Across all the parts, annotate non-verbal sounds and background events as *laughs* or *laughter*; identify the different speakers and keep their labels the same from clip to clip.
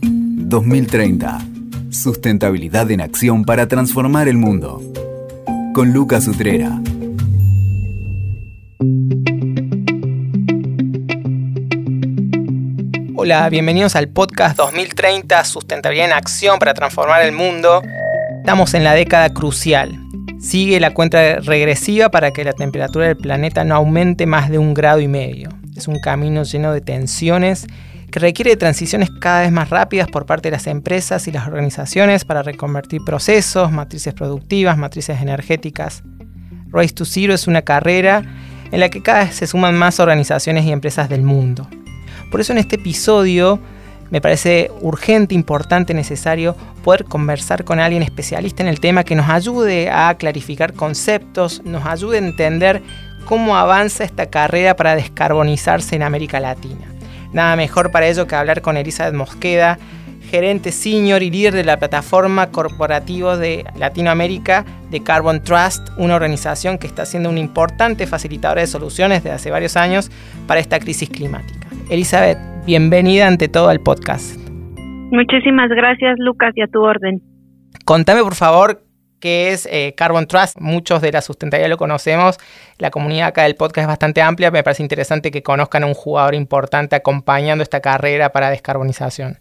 Speaker 1: 2030. Sustentabilidad en acción para transformar el mundo. Con Lucas Utrera.
Speaker 2: Hola, bienvenidos al podcast 2030 Sustentabilidad en Acción para Transformar el Mundo. Estamos en la década crucial. Sigue la cuenta regresiva para que la temperatura del planeta no aumente más de un grado y medio. Es un camino lleno de tensiones que requiere transiciones cada vez más rápidas por parte de las empresas y las organizaciones para reconvertir procesos, matrices productivas, matrices energéticas. Race to Zero es una carrera en la que cada vez se suman más organizaciones y empresas del mundo. Por eso en este episodio me parece urgente, importante, necesario poder conversar con alguien especialista en el tema que nos ayude a clarificar conceptos, nos ayude a entender cómo avanza esta carrera para descarbonizarse en América Latina. Nada mejor para ello que hablar con Elizabeth Mosqueda, gerente senior y líder de la plataforma corporativa de Latinoamérica de Carbon Trust, una organización que está siendo un importante facilitadora de soluciones desde hace varios años para esta crisis climática. Elizabeth, bienvenida ante todo al podcast.
Speaker 3: Muchísimas gracias, Lucas, y a tu orden.
Speaker 2: Contame, por favor, qué es eh, Carbon Trust. Muchos de la sustentabilidad lo conocemos. La comunidad acá del podcast es bastante amplia. Me parece interesante que conozcan a un jugador importante acompañando esta carrera para descarbonización.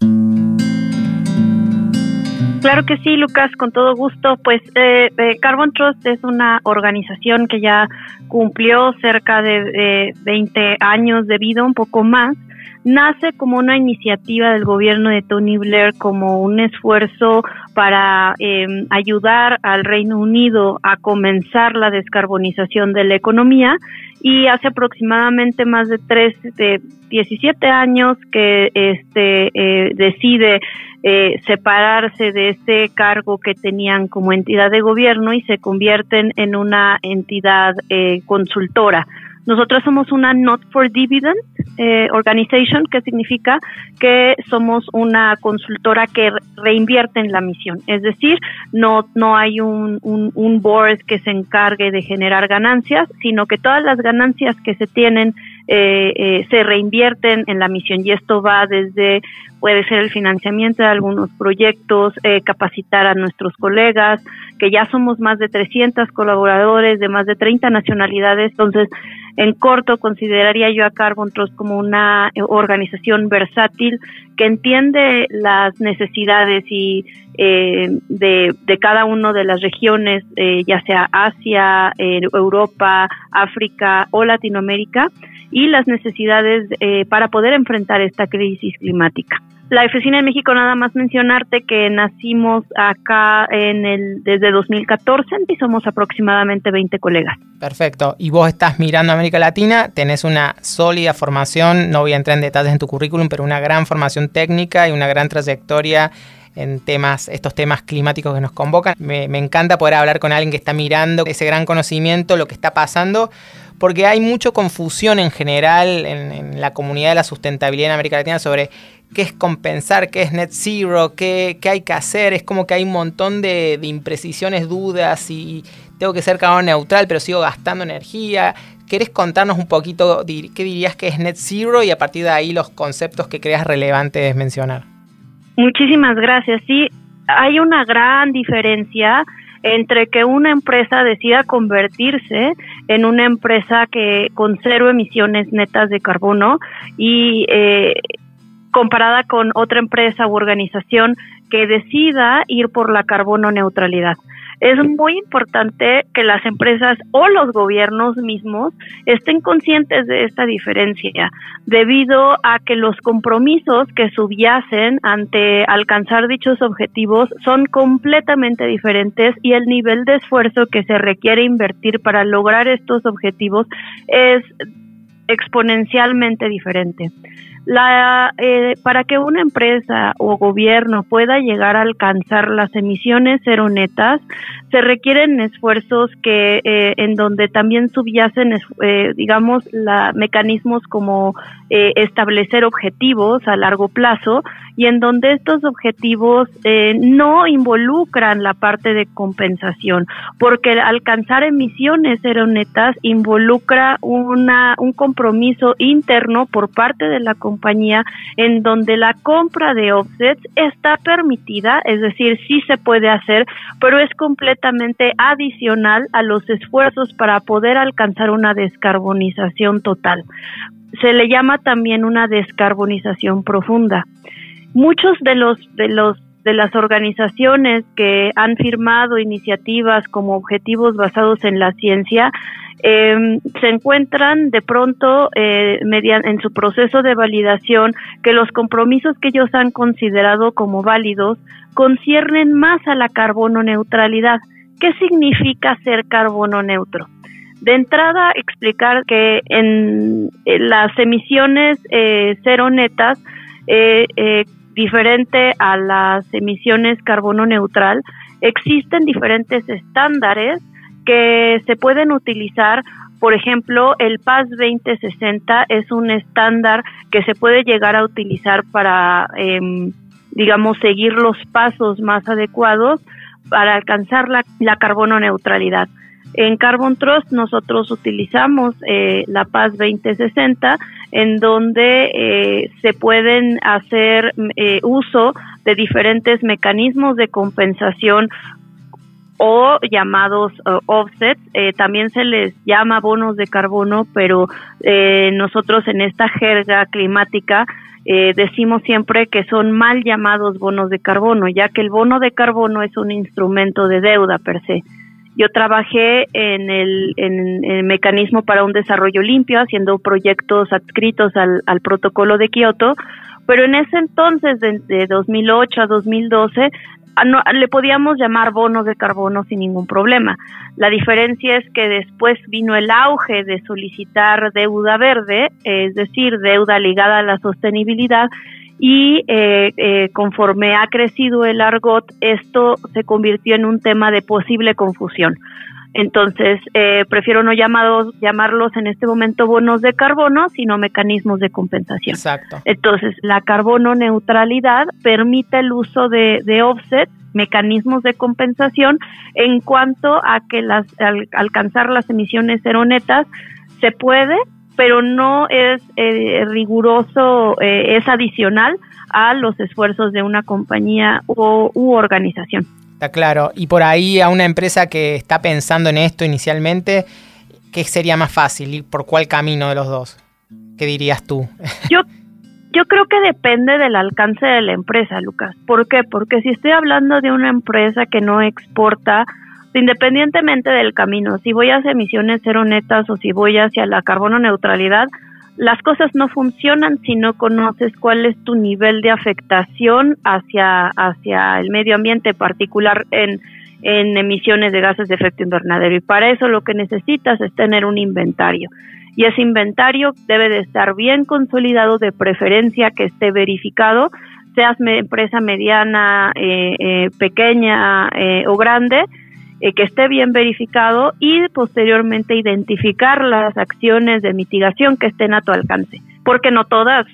Speaker 3: Claro que sí, Lucas, con todo gusto. Pues eh, eh, Carbon Trust es una organización que ya cumplió cerca de 20 años de vida, un poco más. Nace como una iniciativa del gobierno de Tony Blair, como un esfuerzo para em, ayudar al Reino Unido a comenzar la descarbonización de la economía y hace aproximadamente más de tres, de 17 años que este eh, decide eh, separarse de este cargo que tenían como entidad de gobierno y se convierten en una entidad eh, consultora. Nosotros somos una Not for Dividend eh, Organization, que significa que somos una consultora que reinvierte en la misión. Es decir, no, no hay un, un, un board que se encargue de generar ganancias, sino que todas las ganancias que se tienen eh, eh, se reinvierten en la misión y esto va desde puede ser el financiamiento de algunos proyectos, eh, capacitar a nuestros colegas, que ya somos más de 300 colaboradores de más de 30 nacionalidades, entonces en corto consideraría yo a Carbon Trust como una organización versátil que entiende las necesidades y eh, de, cada una de las regiones, eh, ya sea Asia, Europa, África o Latinoamérica, y las necesidades eh, para poder enfrentar esta crisis climática. La oficina en México, nada más mencionarte que nacimos acá en el desde 2014 y somos aproximadamente 20 colegas.
Speaker 2: Perfecto. Y vos estás mirando América Latina, tenés una sólida formación, no voy a entrar en detalles en tu currículum, pero una gran formación técnica y una gran trayectoria en temas, estos temas climáticos que nos convocan. Me, me encanta poder hablar con alguien que está mirando ese gran conocimiento, lo que está pasando porque hay mucha confusión en general en, la comunidad de la sustentabilidad en América Latina sobre qué es compensar, qué es net zero, qué, qué hay que hacer. Es como que hay un montón de, imprecisiones, dudas y tengo que ser carbono neutral, pero sigo gastando energía. ¿Querés contarnos un poquito qué dirías que es net zero y a partir de ahí los conceptos que creas relevantes mencionar?
Speaker 3: Muchísimas gracias. Sí, hay una gran diferencia entre que una empresa decida convertirse en una empresa que con cero emisiones netas de carbono y eh, comparada con otra empresa u organización que decida ir por la carbono neutralidad es muy importante que las empresas o los gobiernos mismos estén conscientes de esta diferencia, debido a que los compromisos que subyacen ante alcanzar dichos objetivos son completamente diferentes y el nivel de esfuerzo que se requiere invertir para lograr estos objetivos es exponencialmente diferente. La, eh, para que una empresa o gobierno pueda llegar a alcanzar las emisiones cero netas, se requieren esfuerzos que eh, en donde también subyacen, eh, digamos, la, mecanismos como establecer objetivos a largo plazo y en donde estos objetivos eh, no involucran la parte de compensación, porque alcanzar emisiones cero netas involucra una, un compromiso interno por parte de la compañía en donde la compra de offsets está permitida, es decir, sí se puede hacer, pero es completamente adicional a los esfuerzos para poder alcanzar una descarbonización total. Se le llama también una descarbonización profunda. Muchos de los de los de las organizaciones que han firmado iniciativas como objetivos basados en la ciencia eh, se encuentran de pronto eh, en su proceso de validación que los compromisos que ellos han considerado como válidos conciernen más a la carbono neutralidad. ¿Qué significa ser carbono neutro? De entrada, explicar que en, las emisiones eh, cero netas, eh, eh, diferente a las emisiones carbono neutral, existen diferentes estándares que se pueden utilizar. Por ejemplo, el PAS 2060 es un estándar que se puede llegar a utilizar para, em, digamos, seguir los pasos más adecuados para alcanzar la, la carbono neutralidad. En Carbon Trust nosotros utilizamos eh, la PAS 2060 en donde eh, se pueden hacer eh, uso de diferentes mecanismos de compensación o llamados offsets, también se les llama bonos de carbono, pero nosotros en esta jerga climática decimos siempre que son mal llamados bonos de carbono, ya que el bono de carbono es un instrumento de deuda per se. Yo trabajé en el, en el mecanismo para un desarrollo limpio, haciendo proyectos adscritos al, protocolo de Kioto, pero en ese entonces, de, de 2008 a 2012, no, le podíamos llamar bonos de carbono sin ningún problema. La diferencia es que después vino el auge de solicitar deuda verde, es decir, deuda ligada a la sostenibilidad, y eh, eh, conforme ha crecido el argot, esto se convirtió en un tema de posible confusión. Entonces, eh, prefiero no llamados, llamarlos en este momento bonos de carbono, sino mecanismos de compensación.
Speaker 2: Exacto.
Speaker 3: Entonces, la carbono neutralidad permite el uso de, de offset, mecanismos de compensación, en cuanto a que las, al alcanzar las emisiones cero netas se puede, pero no es eh, riguroso, eh, es adicional a los esfuerzos de una compañía o, u organización.
Speaker 2: Está claro. Y por ahí a una empresa que está pensando en esto inicialmente, ¿qué sería más fácil? ¿Ir por cuál camino de los dos? ¿Qué dirías tú? *laughs*
Speaker 3: Yo, yo creo que depende del alcance de la empresa, Lucas. ¿Por qué? Porque si estoy hablando de una empresa que no exporta, independientemente del camino, si voy hacia emisiones cero netas o si voy hacia la carbono neutralidad, las cosas no funcionan si no conoces cuál es tu nivel de afectación hacia, hacia el medio ambiente, particular en, en emisiones de gases de efecto invernadero. Y para eso lo que necesitas es tener un inventario. Y ese inventario debe de estar bien consolidado, de preferencia que esté verificado, seas empresa mediana, eh, eh, pequeña eh, o grande, eh, que esté bien verificado y posteriormente identificar las acciones de mitigación que estén a tu alcance, porque no todas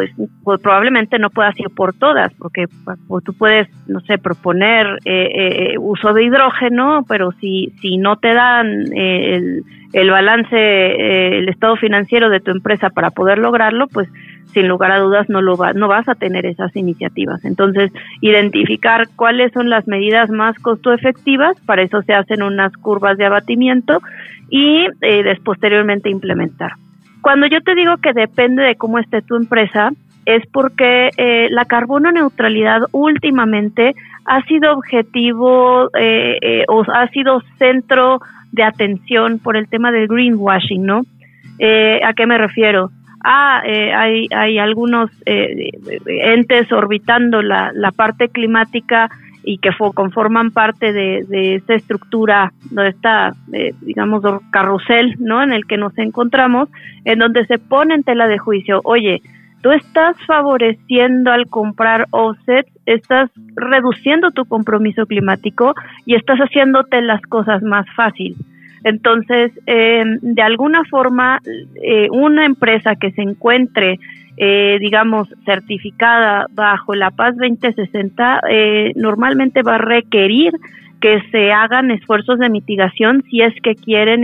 Speaker 3: pues, pues, probablemente no puedas ir por todas, porque pues, tú puedes, no sé, proponer eh, eh, uso de hidrógeno, pero si, si no te dan el, el balance, el estado financiero de tu empresa para poder lograrlo, pues sin lugar a dudas no lo va, no vas a tener esas iniciativas. Entonces, identificar cuáles son las medidas más costo efectivas, para eso se hacen unas curvas de abatimiento y eh, posteriormente implementar. Cuando yo te digo que depende de cómo esté tu empresa, es porque eh, la carbono neutralidad últimamente ha sido objetivo eh, eh, o ha sido centro de atención por el tema del greenwashing, ¿no? ¿A qué me refiero? ah, eh, hay, hay algunos eh, entes orbitando la, la parte climática y que conforman parte de, de esta estructura, de esta, eh, digamos, carrusel, ¿no? En el que nos encontramos, en donde se pone en tela de juicio, oye, tú estás favoreciendo al comprar offsets, estás reduciendo tu compromiso climático y estás haciéndote las cosas más fácil. Entonces, eh, de alguna forma, eh, una empresa que se encuentre eh, digamos, certificada bajo la Paz 2060, eh, normalmente va a requerir que se hagan esfuerzos de mitigación si es que quieren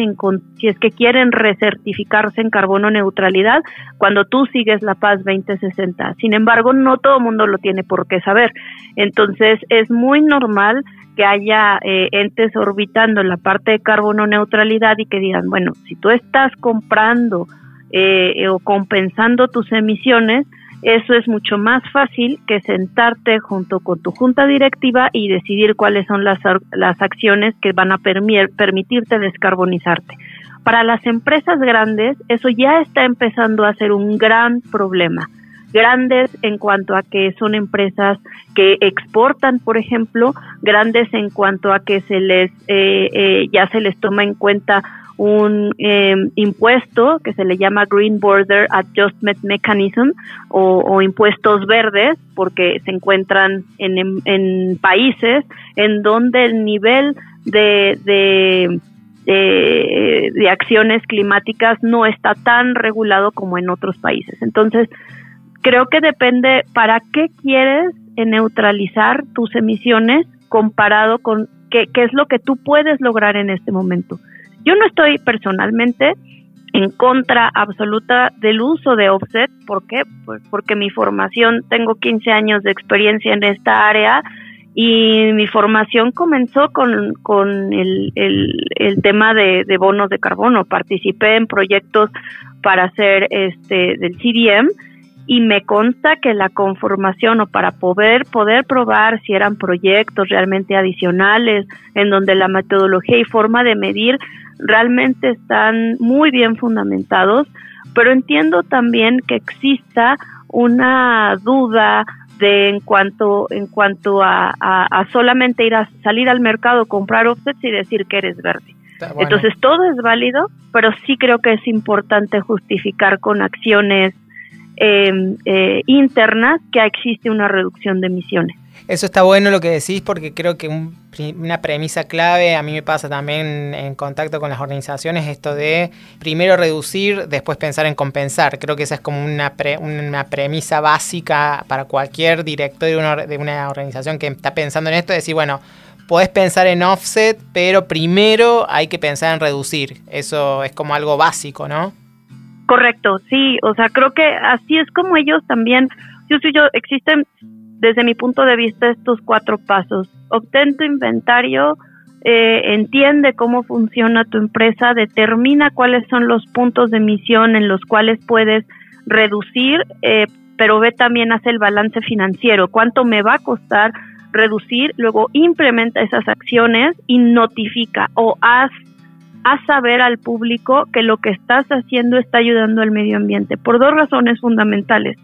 Speaker 3: si es que quieren recertificarse en carbono neutralidad cuando tú sigues la Paz 2060. Sin embargo, no todo el mundo lo tiene por qué saber. Entonces, es muy normal que haya eh, entes orbitando en la parte de carbono neutralidad y que digan, bueno, si tú estás comprando eh, o compensando tus emisiones, eso es mucho más fácil que sentarte junto con tu junta directiva y decidir cuáles son las, las acciones que van a permitirte descarbonizarte. Para las empresas grandes, eso ya está empezando a ser un gran problema. Grandes en cuanto a que son empresas que exportan, por ejemplo, grandes en cuanto a que se les eh, eh, ya se les toma en cuenta un em, impuesto que se le llama Green Border Adjustment Mechanism o, impuestos verdes porque se encuentran en, en, países en donde el nivel de, de, de, acciones climáticas no está tan regulado como en otros países. Entonces, creo que depende para qué quieres neutralizar tus emisiones comparado con qué, qué es lo que tú puedes lograr en este momento. Yo no estoy personalmente en contra absoluta del uso de offset. ¿Por qué? Pues porque mi formación, tengo 15 años de experiencia en esta área y mi formación comenzó con, con el, el, tema de, de, bonos de carbono. Participé en proyectos para hacer este del CDM y me consta que la conformación o para poder poder probar si eran proyectos realmente adicionales en donde la metodología y forma de medir realmente están muy bien fundamentados, pero entiendo también que exista una duda de en cuanto en cuanto a, solamente ir a salir al mercado comprar offsets y decir que eres verde. Entonces todo es válido, pero sí creo que es importante justificar con acciones em, eh, internas que existe una reducción de emisiones.
Speaker 2: Eso está bueno lo que decís porque creo que una premisa clave, a mí me pasa también en contacto con las organizaciones, esto de primero reducir, después pensar en compensar. Creo que esa es como una, una premisa básica para cualquier director de una, de una organización que está pensando en esto, decir, bueno, podés pensar en offset, pero primero hay que pensar en reducir. Eso es como algo básico, ¿no?
Speaker 3: Correcto, sí, o sea, creo que así es como ellos también, yo soy yo, existen desde mi punto de vista estos cuatro pasos. Obtén tu inventario, eh, entiende cómo funciona tu empresa, determina cuáles son los puntos de emisión en los cuales puedes reducir, eh, pero ve también, hace el balance financiero, cuánto me va a costar reducir, luego implementa esas acciones y notifica o haz, haz saber al público que lo que estás haciendo está ayudando al medio ambiente, por dos razones fundamentales.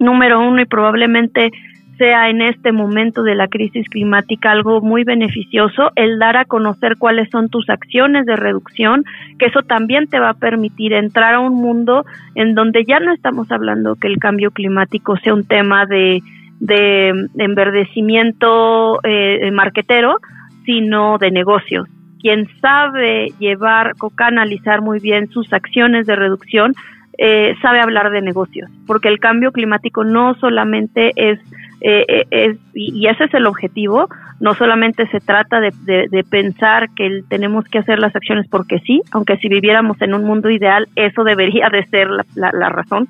Speaker 3: Número uno, y probablemente sea en este momento de la crisis climática algo muy beneficioso, el dar a conocer cuáles son tus acciones de reducción, que eso también te va a permitir entrar a un mundo en donde ya no estamos hablando que el cambio climático sea un tema de, de enverdecimiento eh, marquetero, sino de negocios. Quien sabe llevar o canalizar muy bien sus acciones de reducción, eh, sabe hablar de negocios, porque el cambio climático no solamente es eh, eh, es, y, ese es el objetivo. No solamente se trata de, pensar que tenemos que hacer las acciones porque sí, aunque si viviéramos en un mundo ideal, eso debería de ser la, razón,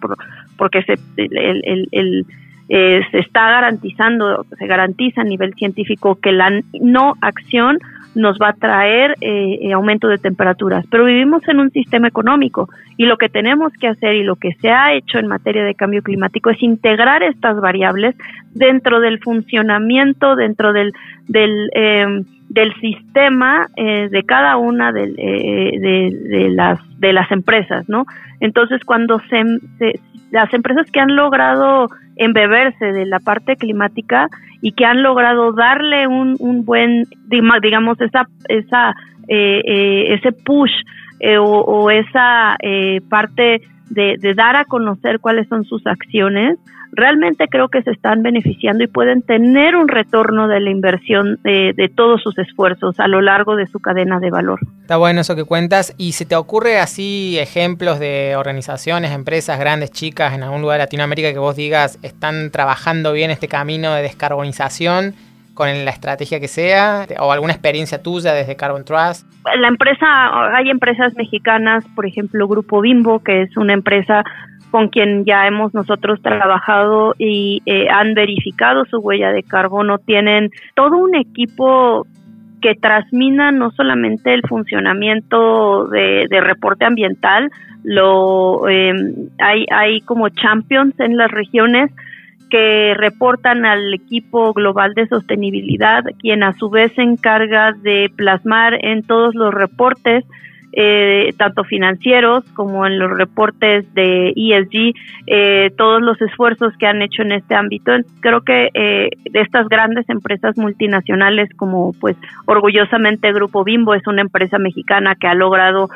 Speaker 3: porque se, el, eh, se está garantizando, se garantiza a nivel científico que la no acción nos va a traer eh, eh, aumento de temperaturas. Pero vivimos en un sistema económico y lo que tenemos que hacer y lo que se ha hecho en materia de cambio climático es integrar estas variables dentro del funcionamiento, dentro del, del, em, del sistema eh, de cada una de, de, las, de las empresas, ¿no? Entonces, cuando se, las empresas que han logrado embeberse de la parte climática y que han logrado darle un, un buen, digamos, esa, esa, eh, eh, ese push eh, o, esa parte de, dar a conocer cuáles son sus acciones, realmente creo que se están beneficiando y pueden tener un retorno de la inversión de, de, todos sus esfuerzos a lo largo de su cadena de valor.
Speaker 2: Está bueno eso que cuentas. ¿Y se te ocurre así ejemplos de organizaciones, empresas grandes, chicas, en algún lugar de Latinoamérica que vos digas están trabajando bien este camino de descarbonización? con la estrategia que sea o alguna experiencia tuya desde Carbon Trust?
Speaker 3: La empresa, hay empresas mexicanas, por ejemplo, Grupo Bimbo, que es una empresa con quien ya hemos nosotros trabajado y eh, han verificado su huella de carbono, tienen todo un equipo que transmina no solamente el funcionamiento de, reporte ambiental, lo eh, hay, hay como champions en las regiones que reportan al equipo global de sostenibilidad, quien a su vez se encarga de plasmar en todos los reportes, eh, tanto financieros como en los reportes de ESG, eh, todos los esfuerzos que han hecho en este ámbito. Creo que eh, estas grandes empresas multinacionales, como pues orgullosamente Grupo Bimbo es una empresa mexicana que ha logrado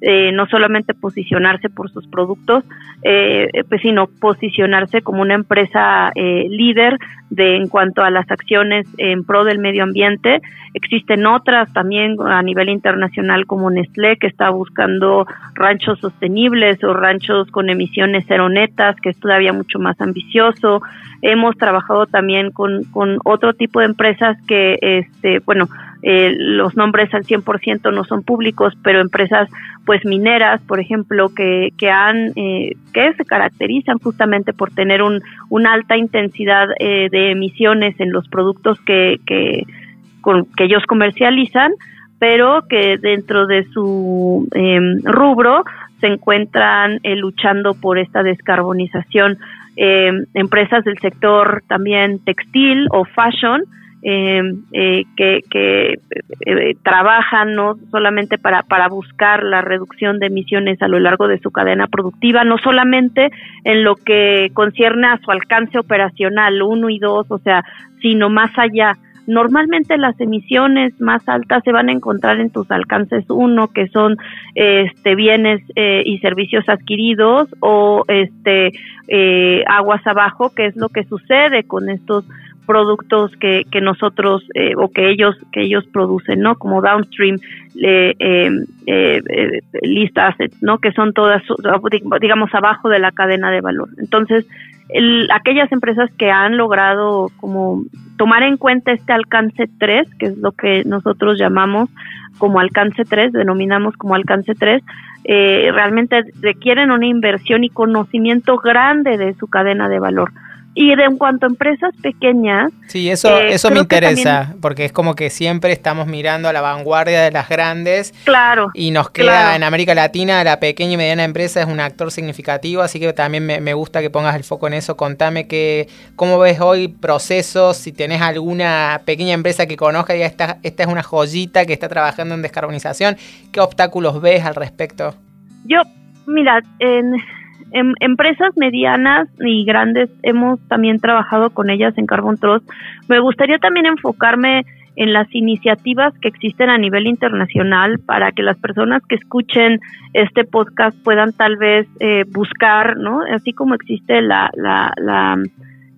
Speaker 3: eh, no solamente posicionarse por sus productos, eh, pues, sino posicionarse como una empresa eh, líder de en cuanto a las acciones en pro del medio ambiente. Existen otras también a nivel internacional como Nestlé que está buscando ranchos sostenibles o ranchos con emisiones cero netas, que es todavía mucho más ambicioso. Hemos trabajado también con, con otro tipo de empresas que, este, bueno, eh, los nombres al 100% no son públicos, pero empresas pues mineras, por ejemplo, que, que han eh, que se caracterizan justamente por tener un, una alta intensidad eh, de emisiones en los productos que, que, que ellos comercializan, pero que dentro de su em, rubro se encuentran luchando por esta descarbonización. Em, empresas del sector también textil o fashion, eh, eh, que, que eh, trabajan no solamente para, para buscar la reducción de emisiones a lo largo de su cadena productiva, no solamente en lo que concierne a su alcance operacional uno y dos, o sea, sino más allá. Normalmente las emisiones más altas se van a encontrar en tus alcances uno, que son este bienes eh, y servicios adquiridos, o este eh, aguas abajo, que es lo que sucede con estos productos que, que nosotros eh, o que ellos que ellos producen no como downstream eh, eh, eh list assets no que son todas digamos abajo de la cadena de valor. Entonces aquellas empresas que han logrado como tomar en cuenta este alcance 3 que es lo que nosotros llamamos como alcance 3 denominamos como alcance 3 realmente requieren una inversión y conocimiento grande de su cadena de valor y de en cuanto a empresas pequeñas.
Speaker 2: Sí, eso, eh, eso me interesa, porque es como que siempre estamos mirando a la vanguardia de las grandes.
Speaker 3: Claro.
Speaker 2: Y nos queda en América Latina, la pequeña y mediana empresa es un actor significativo, así que también me, gusta que pongas el foco en eso. Contame que, cómo ves hoy procesos, si tenés alguna pequeña empresa que conozca y esta, esta es una joyita que está trabajando en descarbonización, ¿qué obstáculos ves al respecto?
Speaker 3: Yo, mira, en Em, empresas medianas y grandes hemos también trabajado con ellas en Carbon Trust. Me gustaría también enfocarme en las iniciativas que existen a nivel internacional para que las personas que escuchen este podcast puedan tal vez eh, buscar, ¿no? Así como existe la, la, la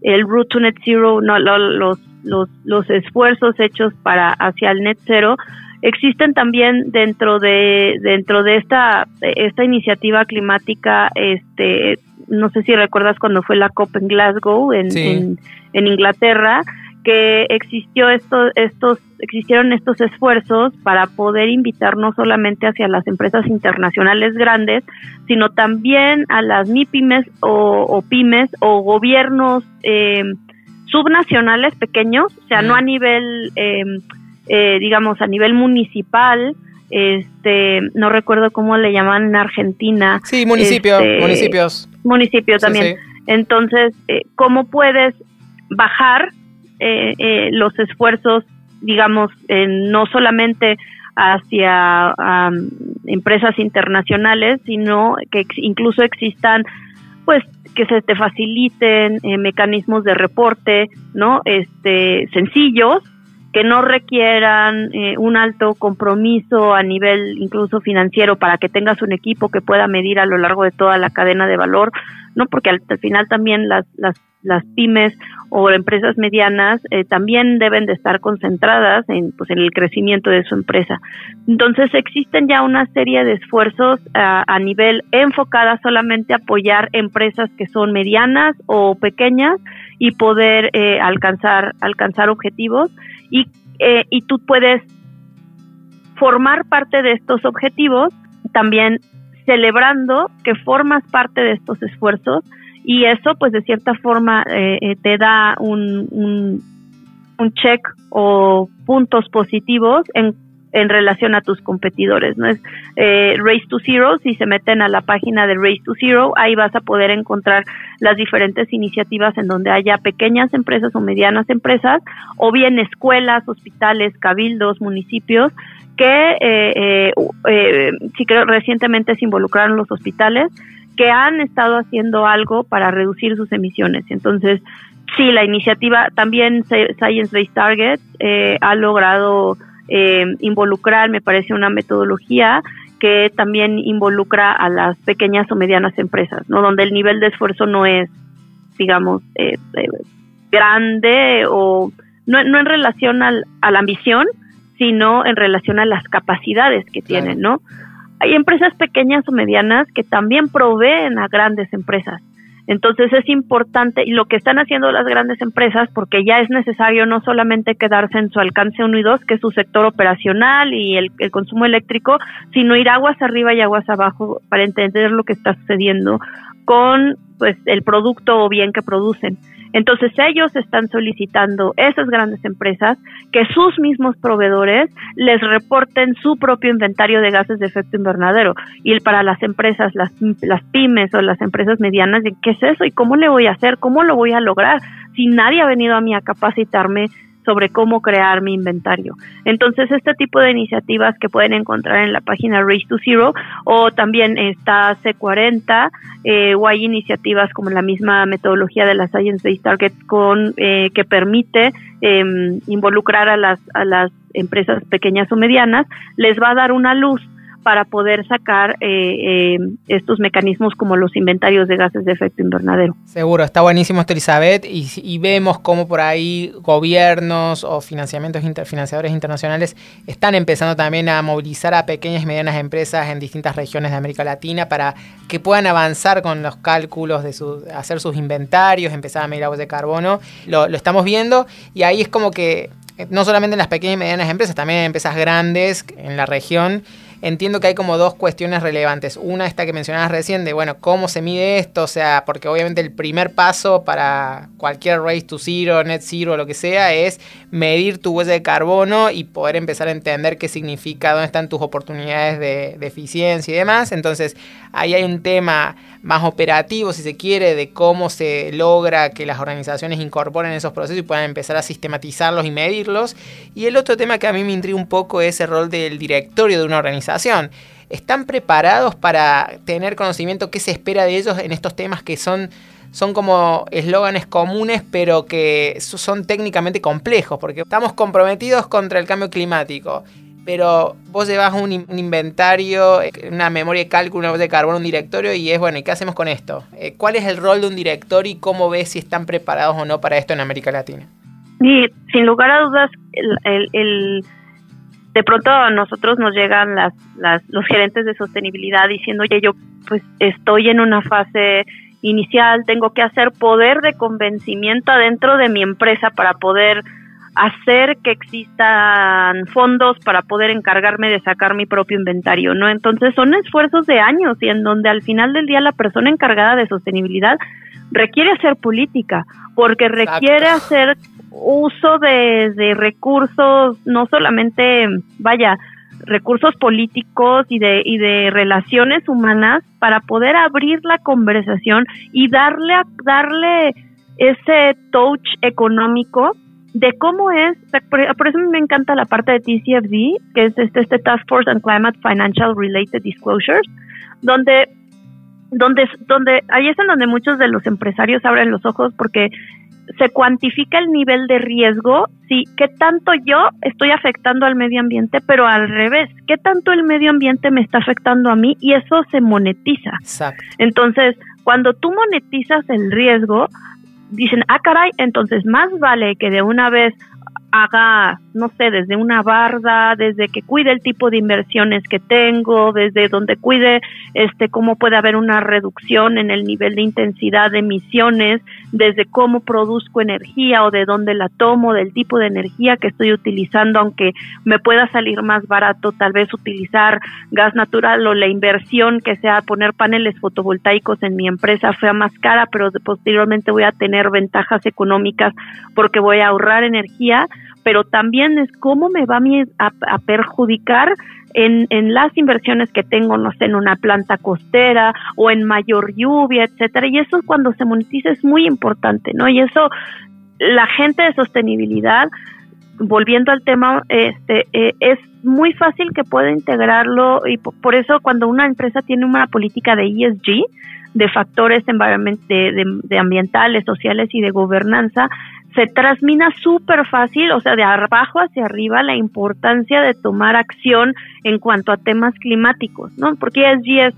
Speaker 3: el Route to Net Zero, no, los, los, los esfuerzos hechos para hacia el Net Zero, Existen también dentro de dentro de esta esta iniciativa climática, este, no sé si recuerdas cuando fue la COP en Glasgow en, en, Inglaterra, que existió esto, estos existieron estos esfuerzos para poder invitar no solamente hacia las empresas internacionales grandes, sino también a las MIPIMES o, pymes o gobiernos eh, subnacionales pequeños, o sea, no a nivel eh, eh, digamos, a nivel municipal, este, no recuerdo cómo le llaman en Argentina.
Speaker 2: Sí, municipio, este, municipios.
Speaker 3: Municipio también. Entonces, eh, ¿cómo puedes bajar eh, los esfuerzos, digamos, no solamente hacia empresas internacionales, sino que incluso existan, pues, que se te faciliten mecanismos de reporte, ¿no? Este, sencillos, que no requieran eh, un alto compromiso a nivel incluso financiero para que tengas un equipo que pueda medir a lo largo de toda la cadena de valor, ¿no? Porque al, final también las, las, las, pymes o empresas medianas eh, también deben de estar concentradas en, pues, en el crecimiento de su empresa. Entonces existen ya una serie de esfuerzos a, a nivel enfocada solamente a apoyar empresas que son medianas o pequeñas y poder eh, alcanzar, alcanzar objetivos y, eh, y tú puedes formar parte de estos objetivos también celebrando que formas parte de estos esfuerzos y eso pues de cierta forma eh, te da un, un, un check o puntos positivos en en relación a tus competidores. ¿no? Es eh, Race to Zero, si se meten a la página de Race to Zero, ahí vas a poder encontrar las diferentes iniciativas en donde haya pequeñas empresas o medianas empresas, o bien escuelas, hospitales, cabildos, municipios, que eh, eh, eh sí creo recientemente se involucraron los hospitales, que han estado haciendo algo para reducir sus emisiones. Entonces, sí, la iniciativa también Science Based Targets eh, ha logrado eh, involucrar, me parece una metodología que también involucra a las pequeñas o medianas empresas, ¿no? Donde el nivel de esfuerzo no es, digamos, eh, eh, grande o no, no en relación al, a la ambición, sino en relación a las capacidades que tienen, ¿no? Hay empresas pequeñas o medianas que también proveen a grandes empresas. Entonces es importante y lo que están haciendo las grandes empresas, porque ya es necesario no solamente quedarse en su alcance 1 y 2, que es su sector operacional y el, el consumo eléctrico, sino ir aguas arriba y aguas abajo para entender lo que está sucediendo con pues el producto o bien que producen. Entonces ellos están solicitando, esas grandes empresas, que sus mismos proveedores les reporten su propio inventario de gases de efecto invernadero. Y para las empresas, las, las pymes o las empresas medianas, ¿qué es eso? ¿Y cómo le voy a hacer? ¿Cómo lo voy a lograr? Si nadie ha venido a mí a capacitarme sobre cómo crear mi inventario. Entonces, este tipo de iniciativas que pueden encontrar en la página Race to Zero o también está C40 eh, o hay iniciativas como la misma metodología de la Science Based Target con, eh, que permite em, involucrar a las, a las empresas pequeñas o medianas, les va a dar una luz para poder sacar eh, eh, estos mecanismos como los inventarios de gases de efecto invernadero.
Speaker 2: Seguro, está buenísimo esto, Elizabeth, y, vemos cómo por ahí gobiernos o financiamientos financiadores internacionales están empezando también a movilizar a pequeñas y medianas empresas en distintas regiones de América Latina para que puedan avanzar con los cálculos de hacer sus inventarios, empezar a medir aguas de carbono. Lo, lo estamos viendo y ahí es como que no solamente en las pequeñas y medianas empresas, también en empresas grandes en la región entiendo que hay como dos cuestiones relevantes. Una, esta que mencionabas recién, de bueno, cómo se mide esto, o sea, porque obviamente el primer paso para cualquier race to zero, net zero, lo que sea, es medir tu huella de carbono y poder empezar a entender qué significa, dónde están tus oportunidades de, de eficiencia y demás. Entonces, ahí hay un tema más operativo, si se quiere, de cómo se logra que las organizaciones incorporen esos procesos y puedan empezar a sistematizarlos y medirlos. Y el otro tema que a mí me intriga un poco es el rol del directorio de una organización. ¿Están preparados para tener conocimiento qué se espera de ellos en estos temas que son son como eslóganes comunes, pero que son técnicamente complejos, porque estamos comprometidos contra el cambio climático pero vos llevas un, inventario, eh, una memoria de cálculo, una voz de carbono, un directorio y es bueno, ¿y qué hacemos con esto? Eh, ¿Cuál es el rol de un directorio y cómo ves si están preparados o no para esto en América Latina?
Speaker 3: Y sin lugar a dudas, el, de pronto a nosotros nos llegan las, los gerentes de sostenibilidad diciendo, oye, yo pues estoy en una fase inicial, tengo que hacer poder de convencimiento adentro de mi empresa para poder hacer que existan fondos para poder encargarme de sacar mi propio inventario, ¿no? Entonces son esfuerzos de años y en donde al final del día la persona encargada de sostenibilidad requiere hacer política, porque requiere hacer uso de, de recursos, no solamente, vaya, recursos políticos y de, y de relaciones humanas para poder abrir la conversación y darle, darle ese touch económico de cómo es, por, eso me encanta la parte de TCFD, que es este, este Task Force on Climate Financial Related Disclosures, donde donde, donde ahí es en donde muchos de los empresarios abren los ojos porque se cuantifica el nivel de riesgo, sí, qué tanto yo estoy afectando al medio ambiente, pero al revés, qué tanto el medio ambiente me está afectando a mí y eso se monetiza.
Speaker 2: Exacto.
Speaker 3: Entonces, cuando tú monetizas el riesgo, dicen, ah, caray, entonces más vale que de una vez haga, no sé, desde una barda, desde que cuide el tipo de inversiones que tengo, desde donde cuide este cómo puede haber una reducción en el nivel de intensidad de emisiones, desde cómo produzco energía o de dónde la tomo, del tipo de energía que estoy utilizando, aunque me pueda salir más barato tal vez utilizar gas natural o la inversión que sea poner paneles fotovoltaicos en mi empresa sea más cara, pero posteriormente voy a tener ventajas económicas porque voy a ahorrar energía pero también es cómo me va a, a, perjudicar en, en, las inversiones que tengo, no sé, en una planta costera o en mayor lluvia, etcétera. Y eso cuando se monetiza es muy importante, ¿no? Y eso, la gente de sostenibilidad, volviendo al tema, este, eh, es muy fácil que pueda integrarlo y por eso cuando una empresa tiene una política de ESG, de factores de, de, ambientales, sociales y de gobernanza, se transmina súper fácil, o sea, de abajo hacia arriba, la importancia de tomar acción en cuanto a temas climáticos, ¿no? Porque ESG es,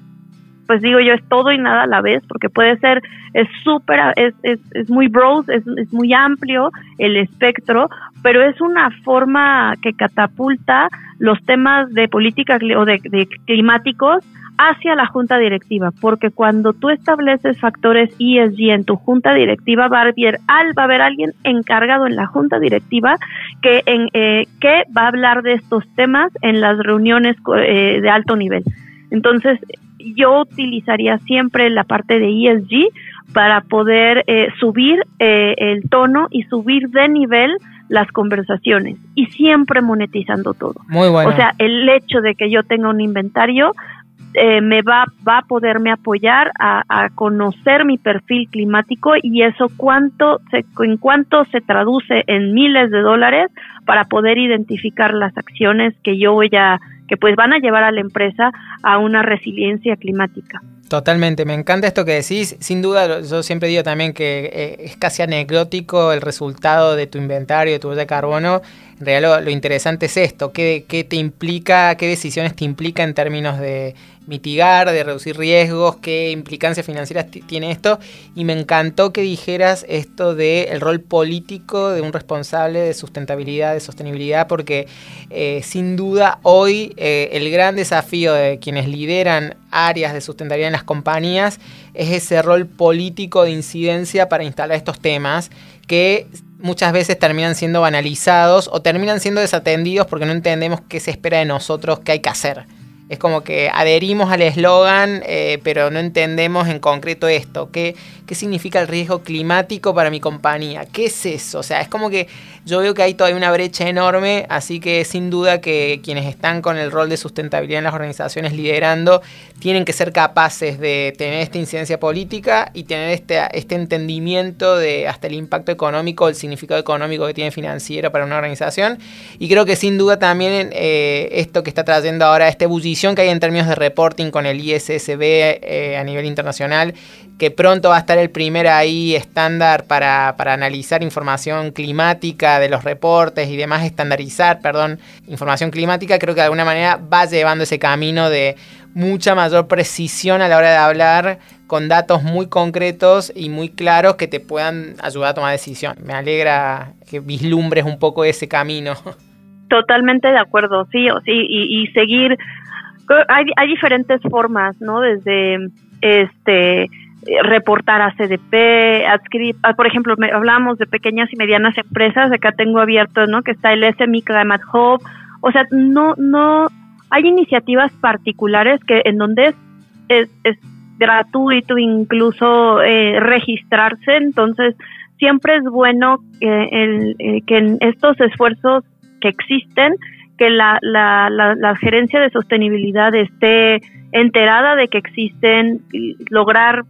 Speaker 3: pues digo yo, es todo y nada a la vez, porque puede ser, es súper, es, es, es, muy broad, es, es muy amplio el espectro, pero es una forma que catapulta los temas de política o de, de climáticos hacia la junta directiva, porque cuando tú estableces factores ESG en tu junta directiva, va a haber, va a haber alguien encargado en la junta directiva que, en, eh, que va a hablar de estos temas en las reuniones eh, de alto nivel. Entonces, yo utilizaría siempre la parte de ESG para poder eh, subir el tono y subir de nivel las conversaciones y siempre monetizando todo.
Speaker 2: Muy bueno.
Speaker 3: O sea, el hecho de que yo tenga un inventario eh, me va, va a poderme apoyar a, conocer mi perfil climático y eso cuánto se, en cuánto se traduce en miles de dólares para poder identificar las acciones que yo voy a, que pues van a llevar a la empresa a una resiliencia climática.
Speaker 2: Totalmente, me encanta esto que decís. Sin duda, yo siempre digo también que eh, es casi anecdótico el resultado de tu inventario, de tu huella de carbono. En realidad lo, interesante es esto, ¿qué, qué, te implica, qué decisiones te implica en términos de mitigar, de reducir riesgos, qué implicancias financieras tiene esto. Y me encantó que dijeras esto del el rol político de un responsable de sustentabilidad, de sostenibilidad, porque eh, sin duda hoy eh, el gran desafío de quienes lideran áreas de sustentabilidad en las compañías es ese rol político de incidencia para instalar estos temas que muchas veces terminan siendo banalizados o terminan siendo desatendidos porque no entendemos qué se espera de nosotros, qué hay que hacer. Es como que adherimos al eslogan, eh, pero no entendemos en concreto esto. ¿Qué, ¿Qué significa el riesgo climático para mi compañía? ¿Qué es eso? O sea, es como que yo veo que hay todavía una brecha enorme, así que sin duda que quienes están con el rol de sustentabilidad en las organizaciones liderando tienen que ser capaces de tener esta incidencia política y tener este, este entendimiento de hasta el impacto económico, el significado económico que tiene financiero para una organización. Y creo que sin duda también eh, esto que está trayendo ahora, esta ebullición que hay en términos de reporting con el ISSB eh, a nivel internacional, que pronto va a estar el primer ahí estándar para, para, analizar información climática de los reportes y demás, estandarizar, perdón, información climática, creo que de alguna manera va llevando ese camino de mucha mayor precisión a la hora de hablar con datos muy concretos y muy claros que te puedan ayudar a tomar decisión. Me alegra que vislumbres un poco ese camino.
Speaker 3: Totalmente de acuerdo, sí, sí, y, y seguir hay, hay diferentes formas, ¿no? Desde este reportar a CDP, ah, por ejemplo, hablamos de pequeñas y medianas empresas, acá tengo abierto, ¿no? Que está el SMI Climate Hub, o sea, no, no, hay iniciativas particulares que en donde es, es, gratuito incluso eh, registrarse, entonces siempre es bueno que, el, eh, que en estos esfuerzos que existen que la, la, la, gerencia de sostenibilidad esté enterada de que existen, lograr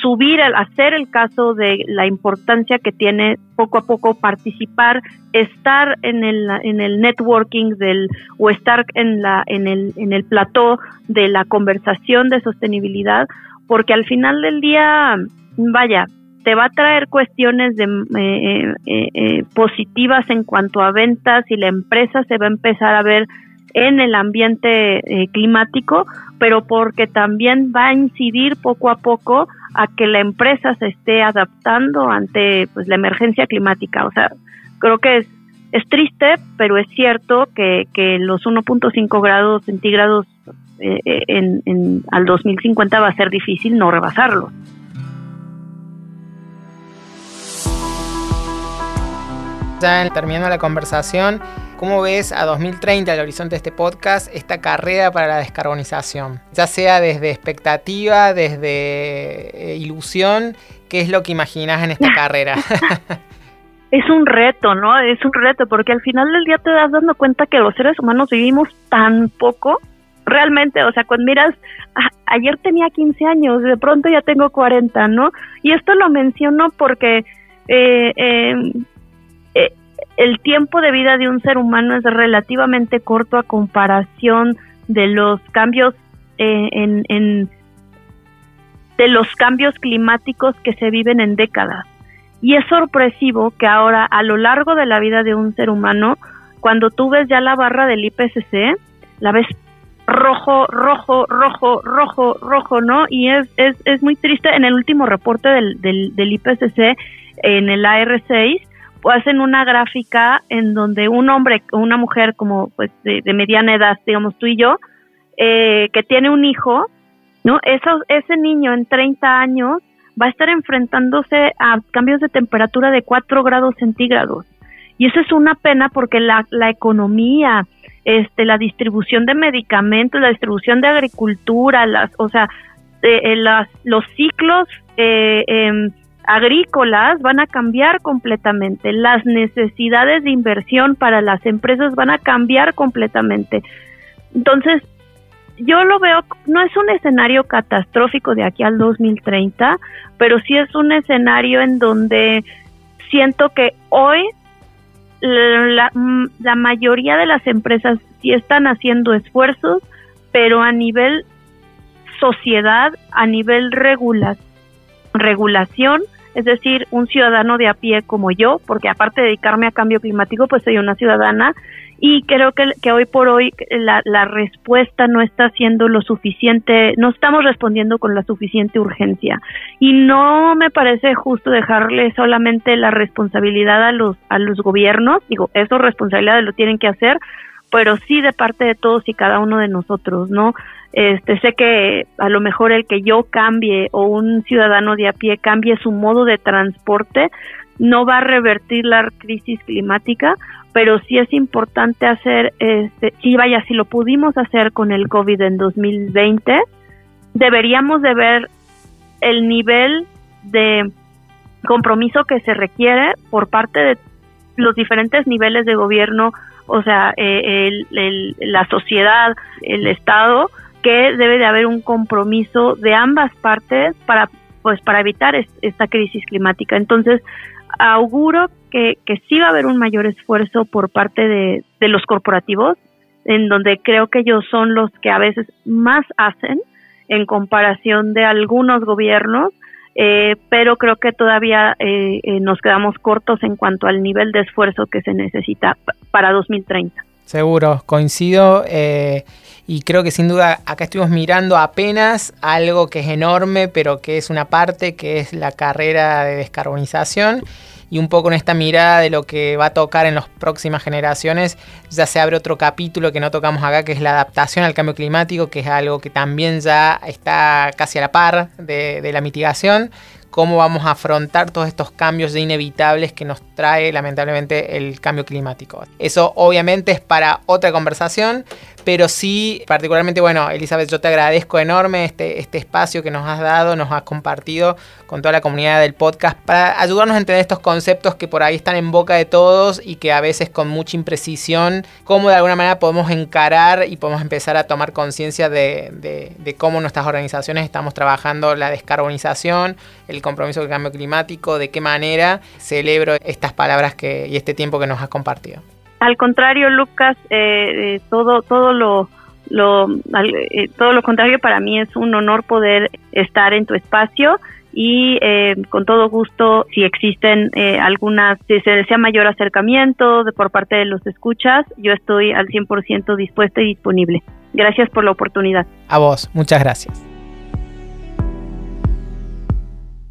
Speaker 3: subir, hacer el caso de la importancia que tiene poco a poco participar, estar en el, en el networking del, o estar en, la, en, el, en el plató de la conversación de sostenibilidad, porque al final del día, vaya, te va a traer cuestiones de, eh, eh, eh, positivas en cuanto a ventas y la empresa se va a empezar a ver en el ambiente climático, pero porque también va a incidir poco a poco a que la empresa se esté adaptando ante pues, la emergencia climática. O sea, creo que es, es triste, pero es cierto que, que los 1.5 grados centígrados en, en, al 2050 va a ser difícil no rebasarlo.
Speaker 2: Ya terminando la conversación, ¿cómo ves a 2030, el horizonte de este podcast, esta carrera para la descarbonización? Ya sea desde expectativa, desde eh, ilusión, ¿qué es lo que imaginas en esta *laughs* carrera?
Speaker 3: es un reto, ¿no? Es un reto, porque al final del día te das dando cuenta que los seres humanos vivimos tan poco, realmente, o sea, cuando miras, ayer tenía 15 años, de pronto ya tengo 40, ¿no? Y esto lo menciono porque eh, eh, de vida de un ser humano es relativamente corto a comparación de los cambios eh, en, de los cambios climáticos que se viven en décadas. Y es sorpresivo que ahora, a lo largo de la vida de un ser humano, cuando tú ves ya la barra del IPCC, la ves rojo, rojo, rojo, rojo, rojo, ¿no? Y es, es, es muy triste. En el último reporte del, del, del IPCC, en el AR6, hacen una gráfica en donde un hombre o una mujer como pues de, mediana edad, digamos tú y yo, eh, que tiene un hijo, ¿no? Eso, ese niño en 30 años va a estar enfrentándose a cambios de temperatura de 4 grados centígrados. Y eso es una pena porque la, la economía, este, la distribución de medicamentos, la distribución de agricultura, las, o sea, eh, eh, las, los ciclos eh, em, agrícolas van a cambiar completamente, las necesidades de inversión para las empresas van a cambiar completamente. Entonces, yo lo veo, no es un escenario catastrófico de aquí al 2030, pero sí es un escenario en donde siento que hoy la, la mayoría de las empresas sí están haciendo esfuerzos, pero a nivel sociedad, a nivel regula, regulación, es decir, un ciudadano de a pie como yo, porque aparte de dedicarme a cambio climático, pues soy una ciudadana y creo que, que hoy por hoy la, la, respuesta no está siendo lo suficiente, no estamos respondiendo con la suficiente urgencia. Y no me parece justo dejarle solamente la responsabilidad a los a los gobiernos, digo, eso responsabilidad lo tienen que hacer, pero sí de parte de todos y cada uno de nosotros, ¿no? Este, sé que a lo mejor el que yo cambie o un ciudadano de a pie cambie su modo de transporte no va a revertir la crisis climática, pero sí es importante hacer, este, sí vaya, si lo pudimos hacer con el COVID en 2020, deberíamos de ver el nivel de compromiso que se requiere por parte de los diferentes niveles de gobierno, o sea, eh, la sociedad, el Estado, que debe de haber un compromiso de ambas partes para pues para evitar esta crisis climática. Entonces, auguro que, que sí va a haber un mayor esfuerzo por parte de, de los corporativos, en donde creo que ellos son los que a veces más hacen en comparación de algunos gobiernos, eh, pero creo que todavía eh, eh, nos quedamos cortos en cuanto al nivel de esfuerzo que se necesita para 2030.
Speaker 2: Seguro, coincido. Eh, y creo que sin duda acá estuvimos mirando apenas algo que es enorme, pero que es una parte, que es la carrera de descarbonización. Y un poco en esta mirada de lo que va a tocar en las próximas generaciones, ya se abre otro capítulo que no tocamos acá, que es la adaptación al cambio climático, que es algo que también ya está casi a la par de, de la mitigación cómo vamos a afrontar todos estos cambios inevitables que nos trae lamentablemente el cambio climático. Eso obviamente es para otra conversación, pero sí, particularmente, bueno, Elizabeth, yo te agradezco enorme este, este espacio que nos has dado, nos has compartido con toda la comunidad del podcast para ayudarnos a entender estos conceptos que por ahí están en boca de todos y que a veces con mucha imprecisión, cómo de alguna manera podemos encarar y podemos empezar a tomar conciencia de, cómo nuestras organizaciones estamos trabajando la descarbonización, el compromiso con el cambio climático, de qué manera celebro estas palabras que, y este tiempo que nos has compartido.
Speaker 3: Al contrario, Lucas, eh, eh, todo, todo lo, lo, eh, todo lo contrario, para mí es un honor poder estar en tu espacio y eh, con todo gusto, si existen eh, algunas, si se desea mayor acercamiento de, por parte de los escuchas, yo estoy al 100% dispuesta y disponible. Gracias por la oportunidad.
Speaker 2: A vos, muchas gracias.